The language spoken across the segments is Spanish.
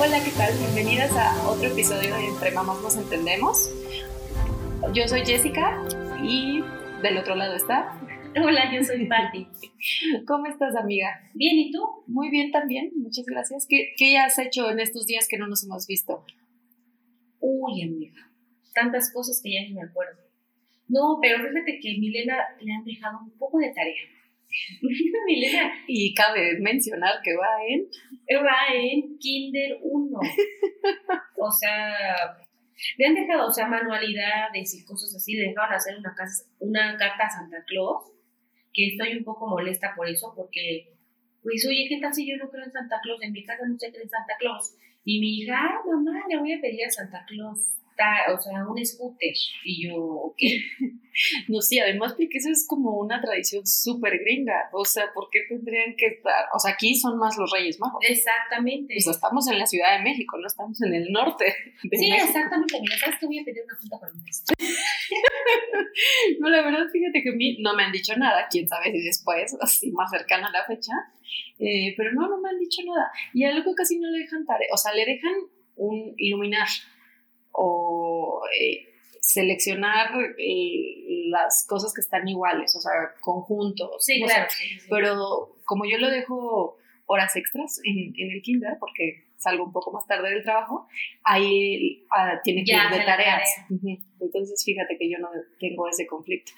Hola, ¿qué tal? Bienvenidas a otro episodio de Entre Mamás Nos Entendemos. Yo soy Jessica y del otro lado está. Hola, yo soy Patty. ¿Cómo estás, amiga? Bien, ¿y tú? Muy bien también, muchas gracias. ¿Qué, ¿Qué has hecho en estos días que no nos hemos visto? Uy, amiga, tantas cosas que ya ni me acuerdo. No, pero fíjate que Milena le han dejado un poco de tarea. Milena. Y cabe mencionar que va en... Va en Kinder 1. o sea, le han dejado, o sea, manualidades y cosas así. Le dejaron hacer una, casa, una carta a Santa Claus, que estoy un poco molesta por eso, porque, pues, oye, ¿qué tal si yo no creo en Santa Claus? En mi casa no se cree en Santa Claus. Y mi hija, mamá, le voy a pedir a Santa Claus o sea, un scooter. Y yo, ok. No, sí, además porque eso es como una tradición súper gringa. O sea, ¿por qué tendrían que estar? O sea, aquí son más los Reyes Magos. Exactamente. O sea, estamos en la Ciudad de México, no estamos en el norte. De sí, México. exactamente. Mira, ¿sabes que voy a pedir una junta con el maestro? no, la verdad, fíjate que a mí no me han dicho nada. Quién sabe si después, así más cercana a la fecha. Eh, pero no, no me han dicho nada. Y algo casi no le dejan tarea. O sea, le dejan un iluminar o eh, seleccionar eh, las cosas que están iguales, o sea, conjuntos. Sí, claro. sí. Pero como yo lo dejo horas extras en, en el kinder, porque salgo un poco más tarde del trabajo, ahí ah, tiene que Ya ir de tareas. tarea. Entonces, fíjate que yo no tengo ese conflicto.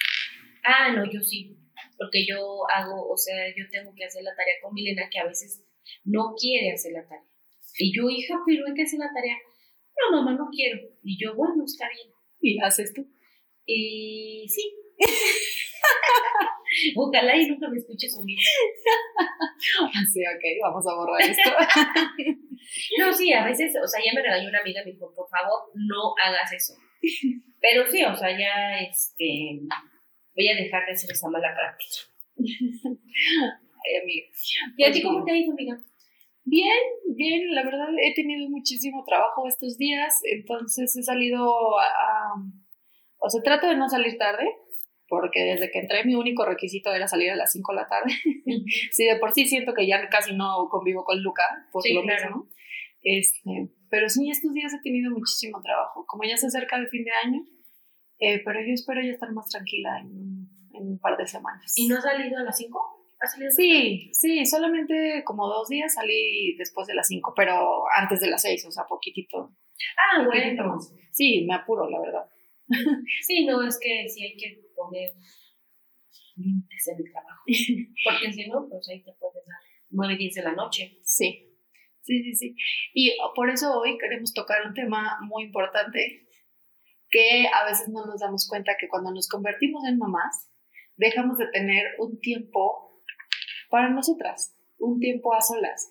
Ah, no, yo sí. Porque yo hago, o sea, yo tengo que hacer la tarea con Milena, que a veces no quiere hacer la tarea. Y yo, hija, pero hay que hacer la tarea. No, mamá, no quiero. Y yo, bueno, está bien. ¿Y haces tú? Y sí. Ojalá y nunca me escuches unir. Así, ok, vamos a borrar esto. No, sí, a veces, o sea, ya me regañó una amiga, me dijo, por favor, no hagas eso. Pero sí, o sea, ya, este, voy a dejar de hacer esa mala práctica. Ay, amiga. ¿Y a ti cómo te ha ido, amiga? Bien, bien, la verdad he tenido muchísimo trabajo estos días, entonces he salido a, a- o sea, trato de no salir tarde, porque desde que entré mi único requisito era salir a las 5 de la tarde. sí, de por sí siento que ya casi no convivo con Luca, por Sí, lo claro. mismo. Este, pero sí, estos días he tenido muchísimo trabajo, como ya se acerca el fin de año, eh, pero yo espero ya estar más tranquila en, en un par de semanas. ¿Y no has salido a las 5? ¿Has salido? Sí, sí, solamente como dos días salí después de las 5, pero antes de las 6, o sea, poquitito. Ah, poquitito bueno. Sí, me apuro, la verdad. Sí, no, es que sí hay que poner límites en el trabajo. Porque si no, pues ahí te puedes dar 9, 10 de la noche. Sí, sí, sí, sí. Y por eso hoy queremos tocar un tema muy importante que a veces no nos damos cuenta que cuando nos convertimos en mamás, dejamos de tener un tiempo para nosotras, un tiempo a solas.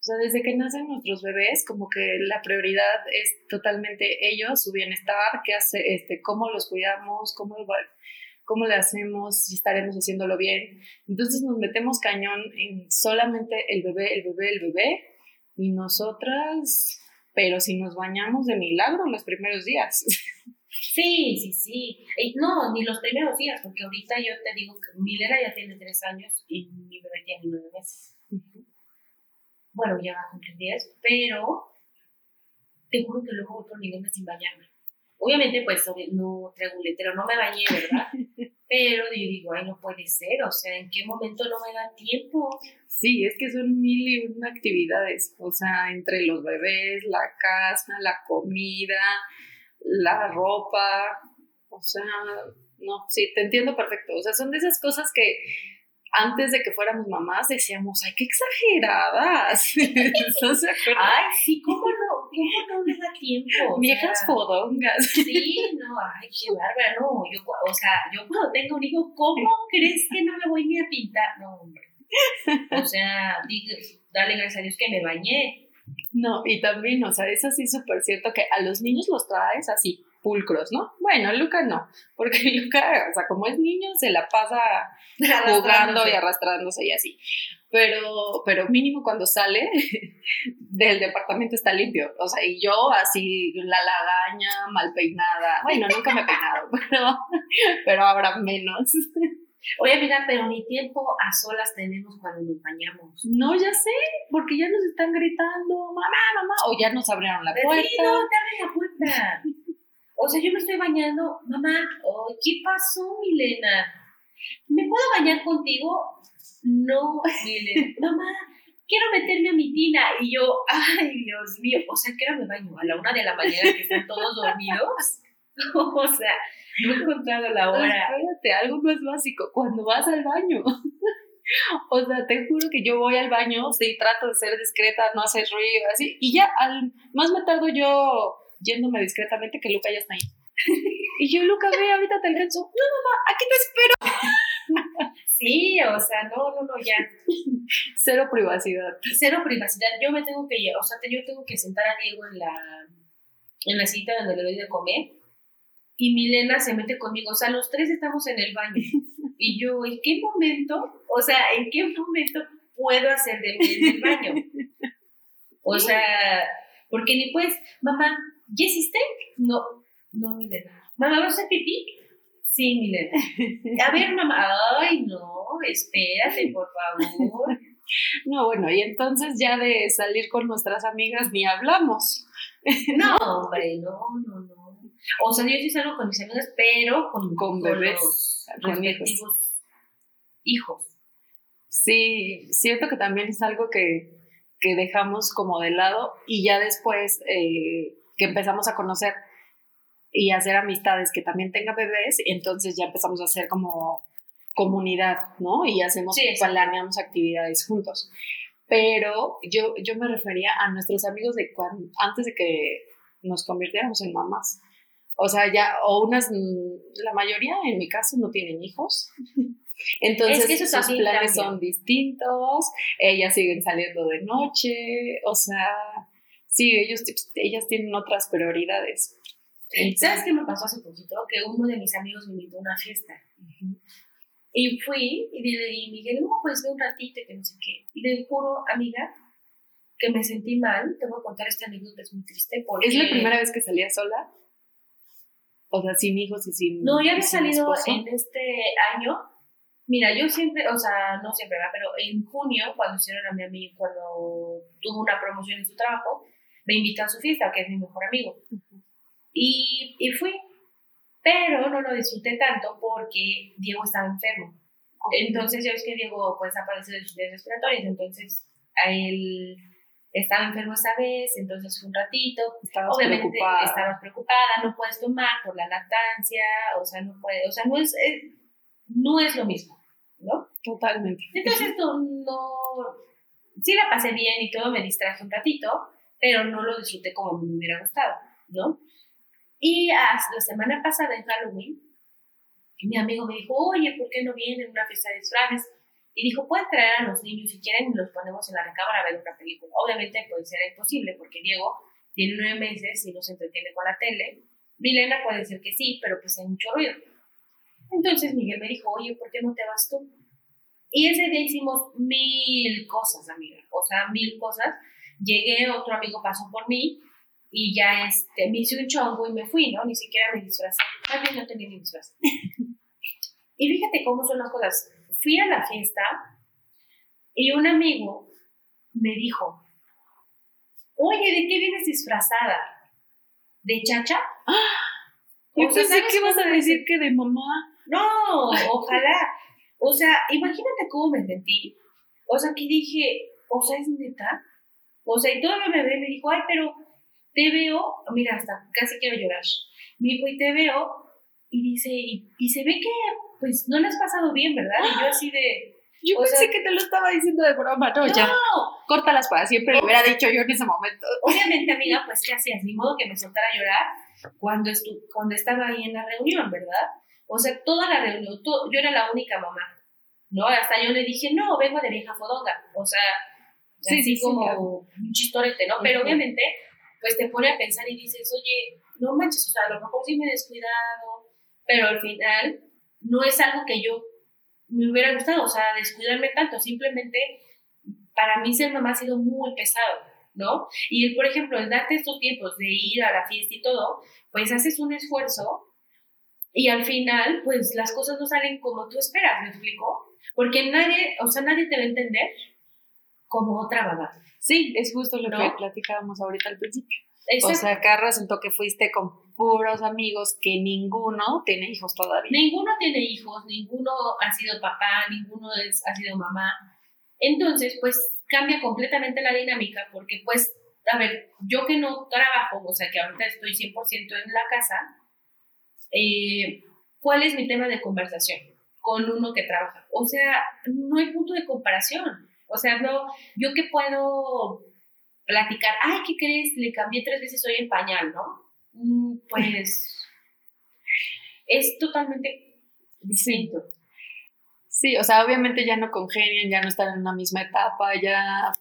O sea, desde que nacen nuestros bebés, como que la prioridad es totalmente ellos, su bienestar, qué hace, este, cómo los cuidamos, cómo, cómo le hacemos, si estaremos haciéndolo bien. Entonces nos metemos cañón en solamente el bebé, el bebé, el bebé, y nosotras, pero si nos bañamos de milagro los primeros días. Sí, sí, sí. Y no, ni los primeros días, porque ahorita yo te digo que Milena ya tiene 3 años y mi bebé tiene 9 meses. Bueno, ya va a cumplir 10, pero te juro que luego voy por mi sin bañarme. Obviamente, pues no traigo un no me bañé, ¿verdad? Pero yo digo, ay, no puede ser, o sea, ¿en qué momento no me da tiempo? Sí, es que son mil y una actividades, o sea, entre los bebés, la casa, la comida, la ropa, o sea, no, sí, te entiendo perfecto, o sea, son de esas cosas que antes de que fuéramos mamás decíamos, ay, qué exageradas, ¿no se? Ay, sí, ¿cómo no? ¿Cómo no me da tiempo? O Viejas sea, fodongas. Sí, no, ay, qué bárbara, no, yo, o sea, yo cuando tengo un hijo, ¿cómo crees que no me voy ni a pintar? No, hombre. O sea, digo, dale gracias a Dios que me bañé, No, y también, o sea, es así súper cierto que a los niños los traes así, pulcros, ¿no? Bueno, Luca no, porque Luca, o sea, como es niño, se la pasa jugando y arrastrándose y así. Pero, pero mínimo cuando sale del departamento está limpio. O sea, y yo así, la lagaña, mal peinada. Bueno, nunca me he peinado, pero, pero ahora menos. Oye, mira, pero ni tiempo a solas tenemos cuando nos bañamos. No, ya sé, porque ya nos están gritando, mamá, mamá, o ya nos abrieron la puerta. Sí, no, te abren la puerta. O sea, yo me estoy bañando, mamá, oh, ¿qué pasó, Milena? ¿Me puedo bañar contigo? No, Milena, mamá, quiero meterme a mi tina. Y yo, ay, Dios mío, o sea, ¿qué hora me baño? ¿A la una de la mañana que están todos dormidos? o sea, no he encontrado la hora. Espérate, algo más básico, cuando vas al baño. O sea, te juro que yo voy al baño, sí, trato de ser discreta, no hacer ruido, así, y ya, al más me tardo yo yéndome discretamente que Luca ya está ahí. y yo, Luca, ve, ahorita te alcanzo. No, mamá, aquí te espero. sí, o sea, no, no, no, ya. Cero privacidad. Cero privacidad. Yo me tengo que, o sea, yo tengo que sentar a Diego en la, en la cita donde le doy de comer y Milena se mete conmigo. O sea, los tres estamos en el baño. Y yo, ¿en qué momento? O sea, ¿en qué momento puedo hacer de mí en el baño? O sea, porque ni pues, mamá, ¿ya hiciste? No, no, Milena. Mamá, ¿vas a hacer pipí? Sí, Milena. A ver, mamá, ay, no, espérate, por favor. No, bueno, y entonces ya de salir con nuestras amigas ni hablamos. No, hombre, no, no, no. O sea, yo sí salgo con mis amigas, pero con, con bebés, con respectivos hijos. Sí, siento que también es algo que, que dejamos como de lado y ya después eh, que empezamos a conocer y hacer amistades que también tengan bebés, entonces ya empezamos a hacer como comunidad, ¿no? Y hacemos, sí, planeamos actividades juntos. Pero yo, yo me refería a nuestros amigos de cuando, antes de que nos convirtiéramos en mamás. O sea, ya, o unas, la mayoría en mi caso no tienen hijos. Entonces, es sus planes son distintos, ellas siguen saliendo de noche, o sea, sí, ellos, ellas tienen otras prioridades. ¿Sabes qué me pasó hace poquito? Que uno de mis amigos me invitó a una fiesta. Y fui y le dije, Miguel, no, pues ve un ratito que no sé qué. Y le juro, amiga, que me sentí mal. Te voy a contar esta anécdota, es muy triste. Porque... ¿Es la primera vez que salía sola? O sea, sin hijos y sin. No, ya había salido en este año. Mira, yo siempre, o sea, no siempre, pero en junio, cuando hicieron a mi amigo, cuando tuvo una promoción en su trabajo, me invitó a su fiesta, que es mi mejor amigo. y, y fui, pero no lo disfruté tanto porque Diego estaba enfermo. Entonces, ya ves que Diego pues aparece de sus respiratorias, entonces a él estaba enfermo esa vez, entonces fue un ratito. Estabas Obviamente preocupada. estabas preocupada, no puedes tomar por la lactancia, o sea, no puede, o sea, no es, no es lo mismo, ¿no? Totalmente. Entonces no, no, sí la pasé bien y todo, me distraje un ratito, pero no lo disfruté como me hubiera gustado, ¿no? Y la semana pasada en Halloween, mi amigo me dijo, oye, ¿por qué no vienen a una fiesta de disfraces? Y dijo, pueden traer a los niños si quieren y los ponemos en la recámara a ver una película. Obviamente puede ser imposible porque Diego tiene nueve meses y no se entretiene con la tele. Milena puede decir que sí, pero pues hay mucho ruido. Entonces Miguel me dijo, oye, ¿por qué no te vas tú? Y ese día hicimos mil cosas, amiga. O sea, mil cosas. Llegué, otro amigo pasó por mí y ya este, me hice un chongo y me fui, ¿no? Ni siquiera me disfrazé. También no tenía ni disfraz. y fíjate cómo son las cosas fui a la fiesta y un amigo me dijo, oye, ¿de qué vienes disfrazada? ¿De chacha? Yo pensé que ibas a decir que de mamá. No, ojalá. O sea, imagínate cómo me sentí. O sea, que dije, o sea, es neta. O sea, y todavía me ve y me dijo, ay, pero te veo, mira, hasta casi quiero llorar. Me dijo, y te veo, y dice, y, y se ve que pues no le has pasado bien, ¿verdad? Y yo así de... Yo pensé que te lo estaba diciendo de broma, no, ya. Córtalas para siempre, lo hubiera dicho yo en ese momento. Obviamente, amiga, pues ¿qué hacías? Ni modo que me soltara a llorar cuando, estu cuando estaba ahí en la reunión, ¿verdad? O sea, toda la reunión, yo era la única mamá, ¿no? Hasta yo le dije, no, vengo de vieja fodonga. O sea, sí, así como un chistorete, ¿no? Pero obviamente, pues te pone a pensar y dices, oye, no manches, o sea, a lo mejor sí me he descuidado, pero al final no es algo que yo me hubiera gustado, o sea, descuidarme tanto, simplemente para mí ser mamá ha sido muy pesado, ¿no? Y, por ejemplo, el darte estos tiempos de ir a la fiesta y todo, pues haces un esfuerzo y al final, pues las cosas no salen como tú esperas, ¿me explico? Porque nadie, o sea, nadie te va a entender como otra mamá. Sí, es justo lo que platicábamos ahorita al principio. O sea, acá resultó que fuiste con puros amigos que ninguno tiene hijos todavía. Ninguno tiene hijos, ninguno ha sido papá, ninguno es, ha sido mamá. Entonces, pues cambia completamente la dinámica porque, pues, a ver, yo que no trabajo, o sea, que ahorita estoy 100% en la casa, eh, ¿cuál es mi tema de conversación con uno que trabaja? O sea, no hay punto de comparación. O sea, no, yo que puedo platicar, ay, ¿qué crees? Le cambié tres veces hoy el pañal, ¿no? Mm, pues es totalmente distinto. Sí, o sea, obviamente ya no congenian, ya no están en una misma etapa, ya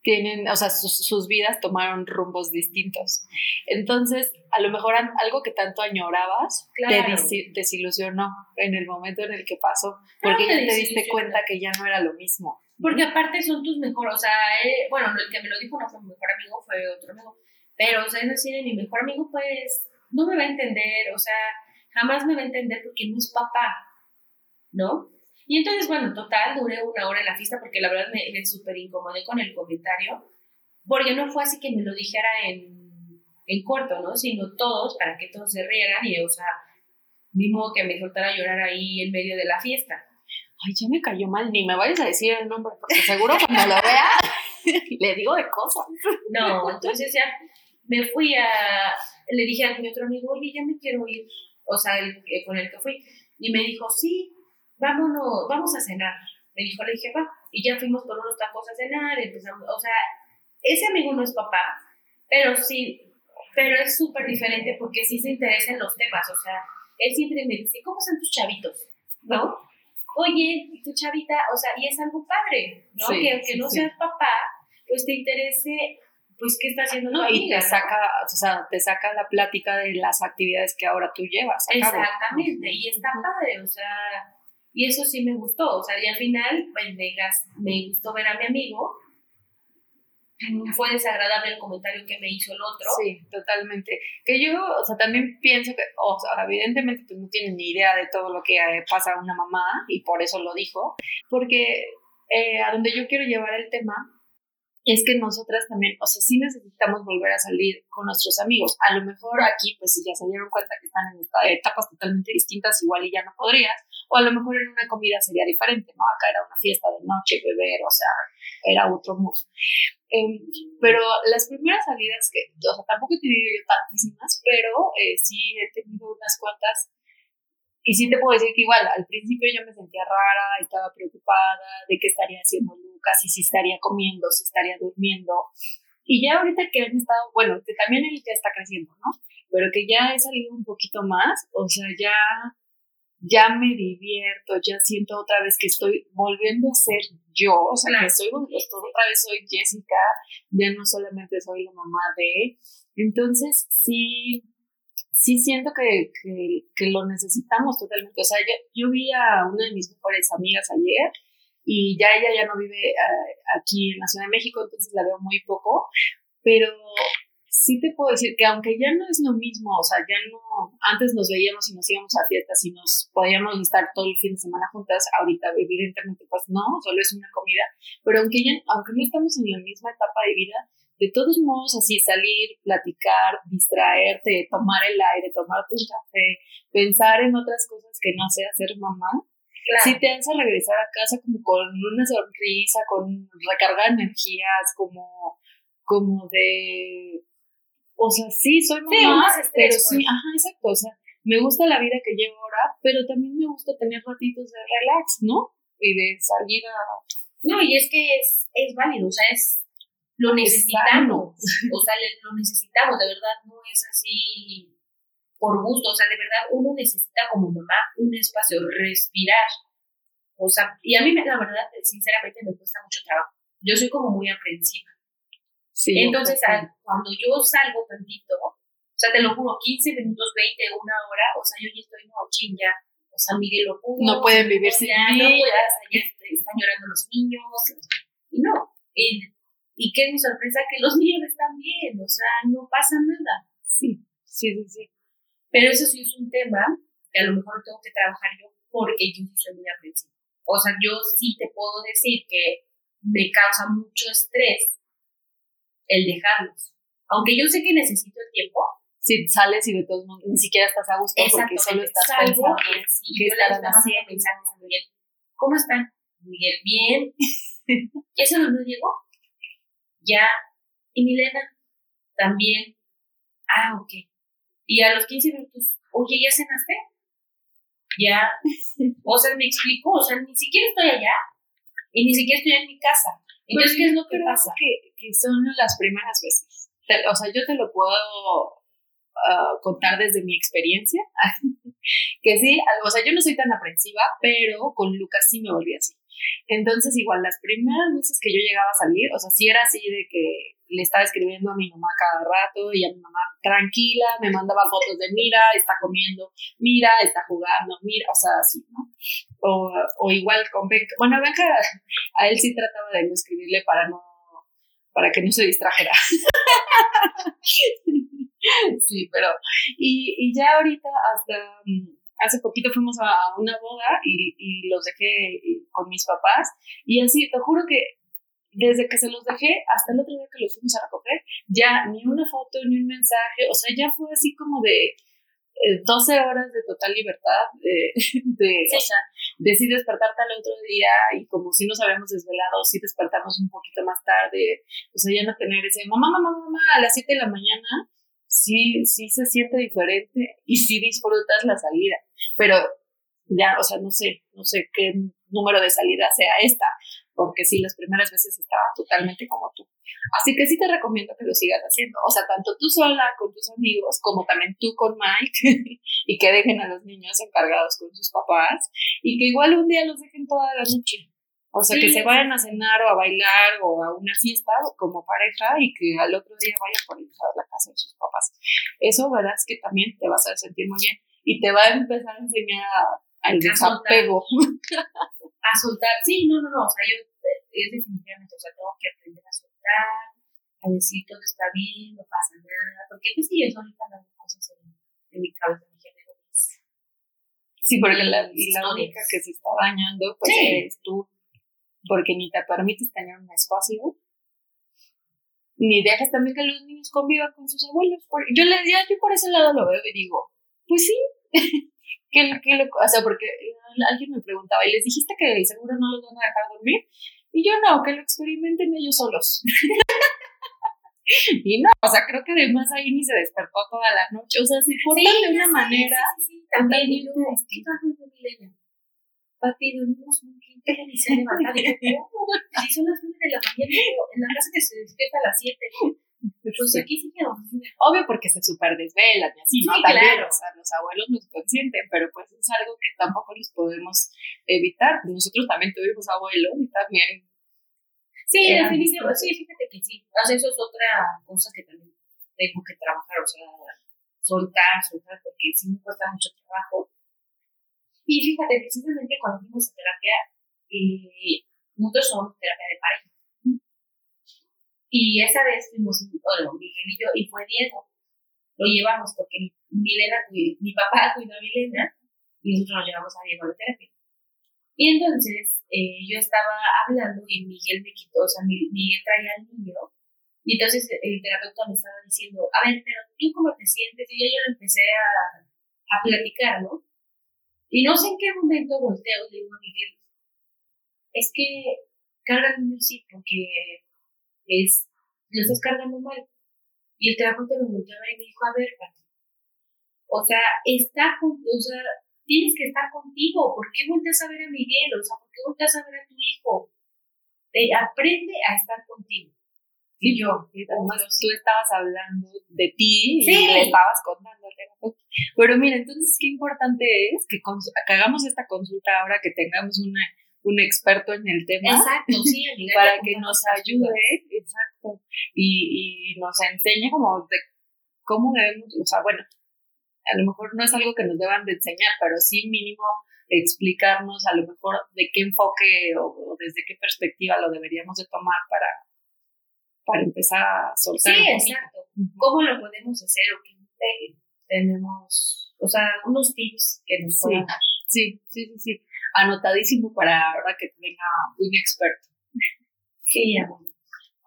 tienen, o sea, sus, vidas tomaron rumbos distintos. Entonces, a lo mejor algo que tanto añorabas te desilusionó en el momento en el que pasó, porque ya te diste cuenta que ya no era lo mismo. Porque aparte son tus mejores, o sea, eh, bueno, el que me lo dijo no fue mi mejor amigo, fue otro amigo, pero, o sea, es decir, mi mejor amigo, pues, no me va a entender, o sea, jamás me va a entender porque no es papá, ¿no? Y entonces, bueno, total, duré una hora en la fiesta porque la verdad me, me súper incomodé con el comentario, porque no fue así que me lo dijera en, en corto, ¿no? Sino todos, para que todos se rieran y, o sea, ni modo que me soltara a llorar ahí en medio de la fiesta ay, ya me cayó mal, ni me vayas a decir el nombre, porque seguro cuando lo vea le digo de cosas. No, entonces ya me fui a, le dije a mi otro amigo, oye, ya me quiero ir, o sea, el, con el que fui, y me dijo, sí, vámonos, vamos a cenar. Me dijo, le dije, va, y ya fuimos por unos tacos a cenar, empezamos, o sea, ese amigo no es papá, pero sí, pero es súper diferente porque sí se interesa en los temas, o sea, él siempre me dice, ¿cómo son tus chavitos? ¿No? Oye, tu chavita, o sea, y es algo padre, ¿no? que aunque no seas papá, pues te interese, pues, qué está haciendo no, Y te saca, o sea, te saca la plática de las actividades que ahora tú llevas. Exactamente, y está padre, o sea, y eso sí me gustó, o sea, y al final, pues, me, me gustó ver a mi amigo, fue desagradable el comentario que me hizo el otro. Sí, totalmente. Que yo, o sea, también pienso que, o sea, evidentemente pues, no tienes ni idea de todo lo que eh, pasa a una mamá y por eso lo dijo, porque eh, a donde yo quiero llevar el tema es que nosotras también, o sea, sí necesitamos volver a salir con nuestros amigos. A lo mejor aquí, pues si ya se dieron cuenta que están en etapas totalmente distintas, igual y ya no podrías, o a lo mejor en una comida sería diferente, ¿no? Acá era una fiesta de noche, beber, o sea, era otro mood. Em, pero las primeras salidas que, o sea, tampoco he tenido yo tantísimas, pero eh, sí he tenido unas cuantas. Y sí te puedo decir que igual, al principio yo me sentía rara, estaba preocupada de qué estaría haciendo Lucas, y si estaría comiendo, si estaría durmiendo. Y ya ahorita que han estado, bueno, que también él ya está creciendo, ¿no? Pero que ya he salido un poquito más, o sea, ya ya me divierto, ya siento otra vez que estoy volviendo a ser yo, o sea, que soy, otra vez soy Jessica, ya no solamente soy la mamá de, entonces sí, sí siento que, que, lo necesitamos totalmente, o sea, yo, yo, vi a una de mis mejores amigas ayer y ya ella ya no vive eh, aquí en la Ciudad de México, entonces la veo muy poco, pero sí te puedo decir que aunque ya no es lo mismo, o sea, ya no, antes nos veíamos y nos íbamos a fiestas y nos podíamos estar todo el fin de semana juntas, ahorita evidentemente pues no, solo es una comida, pero aunque ya, aunque no estamos en la misma etapa de vida, de todos modos así salir, platicar, distraerte, tomar el aire, tomarte un café, pensar en otras cosas que no sea ser mamá, sí te hace regresar a casa como con una sonrisa, con recarga de energías, como como de o sea, sí, soy mamá, pero sí, ajá, exacto, o sea, me gusta la vida que llevo ahora, pero también me gusta tener ratitos de relax, ¿no? Y de salir a... No, y es que es, es válido, o sea, es... Lo necesitamos, o sea, lo necesitamos, de verdad, no es así por gusto, o sea, de verdad, uno necesita como mamá un espacio, respirar, o sea, y a mí, la verdad, sinceramente, me cuesta mucho trabajo. yo soy como muy aprensiva. Sí, Entonces, cuando yo salgo tantito, o sea, te lo juro, 15 minutos, 20, una hora, o sea, yo ya estoy no, ya, o sea, Miguel lo pudo. No pueden vivir sin mí. No puedes, ya están llorando los niños, y no. Y, y qué es mi sorpresa, que los niños están bien, o sea, no pasa nada. Sí, sí, sí, sí. Pero eso sí es un tema que a lo mejor tengo que trabajar yo porque yo soy muy aprensiva. O sea, yo sí te puedo decir que me causa mucho estrés el dejarlos. Aunque yo sé que necesito el tiempo. Si sales y de todos modos ni siquiera estás a gusto porque solo estás pensando que estarán haciendo. mensajes a Miguel. ¿Cómo están? Miguel, bien. ¿Ya se nos llegó? Ya. ¿Y Milena? También. Ah, ok. Y a los 15 minutos, oye, ¿ya cenaste? Ya. O sea, me explico, o sea, ni siquiera estoy allá y ni siquiera estoy en mi casa. Entonces, ¿qué es lo que pasa? Que, que son las primeras veces. O sea, yo te lo puedo ah, contar desde mi experiencia. que sí, o sea, yo no soy tan aprensiva, pero con Lucas sí me volví así. Entonces, igual, las primeras veces que yo llegaba a salir, o sea, sí era así de que le estaba escribiendo a mi mamá cada rato y a mi mamá tranquila, me mandaba fotos de mira, está comiendo, mira, está jugando, mira, o sea, así, ¿no? O, o igual con Benja, bueno, Benja, a él sí trataba de no escribirle para no, para que no se distrajera. sí, pero, y, y ya ahorita hasta mm, hace poquito fuimos a una boda y, y los dejé con mis papás y así, te juro que desde que se los dejé hasta el otro día que los fuimos a recoger, ya ni una foto, ni un mensaje, o sea, ya fue así como de 12 eh, horas de total libertad, de, de o sea, de sí despertarte al otro día y como si nos habíamos desvelado, sí despertarnos un poquito más tarde, o sea, ya no tener ese mamá, mamá, mamá a las 7 de la mañana, sí, sí se siente diferente y sí disfrutas la salida, pero ya, o sea, no sé, no sé qué número de salida sea esta, porque sí, las primeras veces estaba totalmente como tú. Así que sí te recomiendo que lo sigas haciendo, o sea, tanto tú sola con tus amigos, como también tú con Mike, y que dejen a los niños encargados con sus papás, y que igual un día los dejen toda la noche. O sea, que se vayan a cenar o a bailar o a una fiesta como pareja y que al otro día vayan por ir a la casa de sus papás. Eso verás que también te vas a sentir muy bien y te va a empezar a enseñar al desapego. a soltar, sí, no, no, no, o sea, yo es definitivamente, o sea, tengo que aprender a soltar, a decir todo está bien, no pasa nada, porque pues sí, eso ahorita las cosas en, en, mi cabeza, en mi género. Sí, porque la, la única que se está dañando, pues eres tú, porque ni te permites tener un espacio, ni dejas también que los niños convivan con sus abuelos. Yo, le, yo por ese lado lo veo y digo, pues sí, que, que lo, o sea, porque alguien me preguntaba, ¿y les dijiste que seguro no los van a dejar dormir? Y yo no, que lo experimenten ellos solos. y no, o sea, creo que además ahí ni se despertó toda la noche. O sea, se portan de una manera. Sí, sí, también. Y luego, ¿qué de Milena? Papi, dormimos muy bien, que ni se levanta. Digo, ¿cómo? Si son las 9 de la mañana, en la casa que se despierta a las 7. Pues aquí sí que Obvio porque se super desvelan y así, ¿no? También, o sea, los abuelos nos consienten, pero pues es algo que tampoco les podemos evitar. Nosotros también tuvimos abuelos y también... Sí, definitivamente, sí, fíjate que sí. O sea, eso es otra cosa que también tengo que trabajar, o sea, soltar, soltar, porque sí me cuesta mucho trabajo. Y fíjate, precisamente cuando fuimos a terapia, eh, nosotros somos terapia de pareja. Y esa vez fuimos, bueno, Miguel y yo, y fue Diego. Lo llevamos porque Milena, mi papá cuidó a Milena y nosotros nos llevamos a Diego a la terapia. Y entonces eh, yo estaba hablando y Miguel me quitó, o sea, Miguel traía al niño. Y entonces el terapeuta me estaba diciendo, a ver, pero tú cómo te sientes? Y yo, yo le empecé a, a platicar, ¿no? Y no sé en qué momento volteo y le digo a Miguel, es que carga el niño sí, porque es, lo estás cargando mal. Y el me volvió a ver y me dijo, a ver, Pati, o sea, está con, o sea, tienes que estar contigo, ¿por qué vueltas a ver a Miguel? O sea, ¿por qué vueltas a ver a tu hijo? Te, aprende a estar contigo. Y yo, además tú estabas hablando de ti y le estabas contando. Pero mira, entonces qué importante es que, que hagamos esta consulta ahora que tengamos una un experto en el tema. Exacto, sí, para que nos ayude, exacto, y, y nos enseñe como de cómo debemos, o sea, bueno, a lo mejor no es algo que nos deban de enseñar, pero sí mínimo explicarnos a lo mejor de qué enfoque o, desde qué perspectiva lo deberíamos de tomar para, para empezar a soltar. Sí, exacto. ¿Cómo lo podemos hacer o qué tenemos, o sea, unos tips que nos sí, dar? Sí, sí, sí, sí. Anotadísimo para ahora que venga un experto. Sí, amor.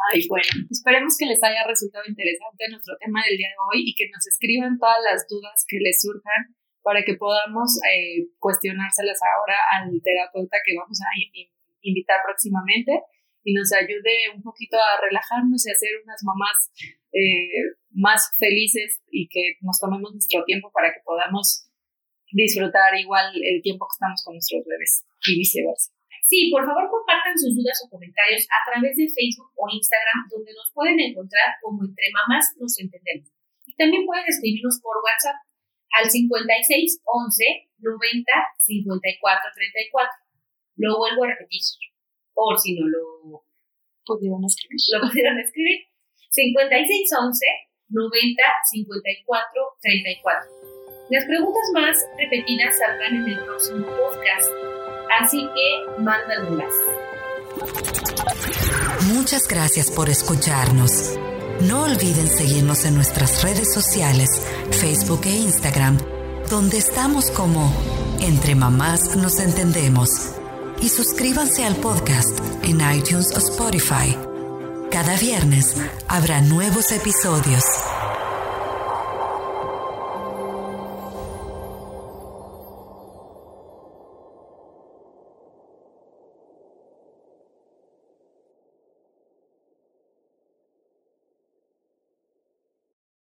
Ay, bueno, esperemos que les haya resultado interesante nuestro tema del día de hoy y que nos escriban todas las dudas que les surjan para que podamos eh, cuestionárselas ahora al terapeuta que vamos a invitar próximamente y nos ayude un poquito a relajarnos y a ser unas mamás eh, más felices y que nos tomemos nuestro tiempo para que podamos disfrutar igual el tiempo que estamos con nuestros bebés y viceversa. Sí, por favor compartan sus dudas o comentarios a través de Facebook o Instagram, donde nos pueden encontrar como Entre Mamás Nos Entendemos. Y también pueden escribirnos por WhatsApp al 56 11 90 54 34. Lo vuelvo a repetir, por si no lo pudieron escribir. Lo pudieron escribir. 56 11 90 54 34. Las preguntas más repetidas saldrán en el próximo podcast Así que mándalas. Muchas gracias por escucharnos. No olviden seguirnos en nuestras redes sociales, Facebook e Instagram, donde estamos como Entre Mamás Nos Entendemos. Y suscríbanse al podcast en iTunes o Spotify. Cada viernes habrá nuevos episodios.